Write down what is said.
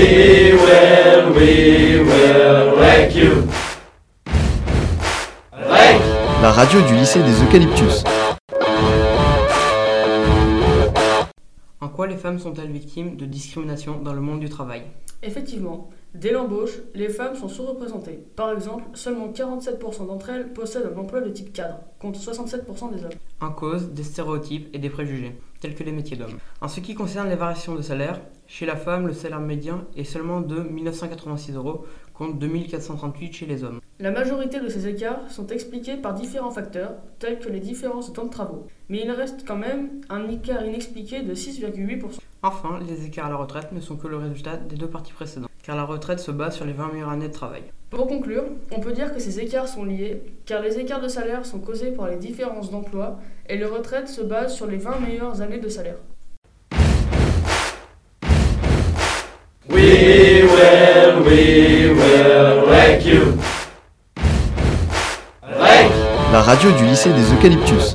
We will, we will wreck you. Wreck. La radio du lycée des Eucalyptus. En quoi les femmes sont-elles victimes de discrimination dans le monde du travail? Effectivement, dès l'embauche, les femmes sont sous-représentées. Par exemple, seulement 47% d'entre elles possèdent un emploi de type cadre, contre 67% des hommes. En cause des stéréotypes et des préjugés, tels que les métiers d'hommes. En ce qui concerne les variations de salaire, chez la femme, le salaire médian est seulement de 1986 euros contre 2438 chez les hommes. La majorité de ces écarts sont expliqués par différents facteurs, tels que les différences de temps de travaux. Mais il reste quand même un écart inexpliqué de 6,8%. Enfin, les écarts à la retraite ne sont que le résultat des deux parties précédentes, car la retraite se base sur les 20 meilleures années de travail. Pour conclure, on peut dire que ces écarts sont liés, car les écarts de salaire sont causés par les différences d'emploi, et les retraites se basent sur les 20 meilleures années de salaire. We will, we will wreck you. Wreck. La radio du lycée des Eucalyptus.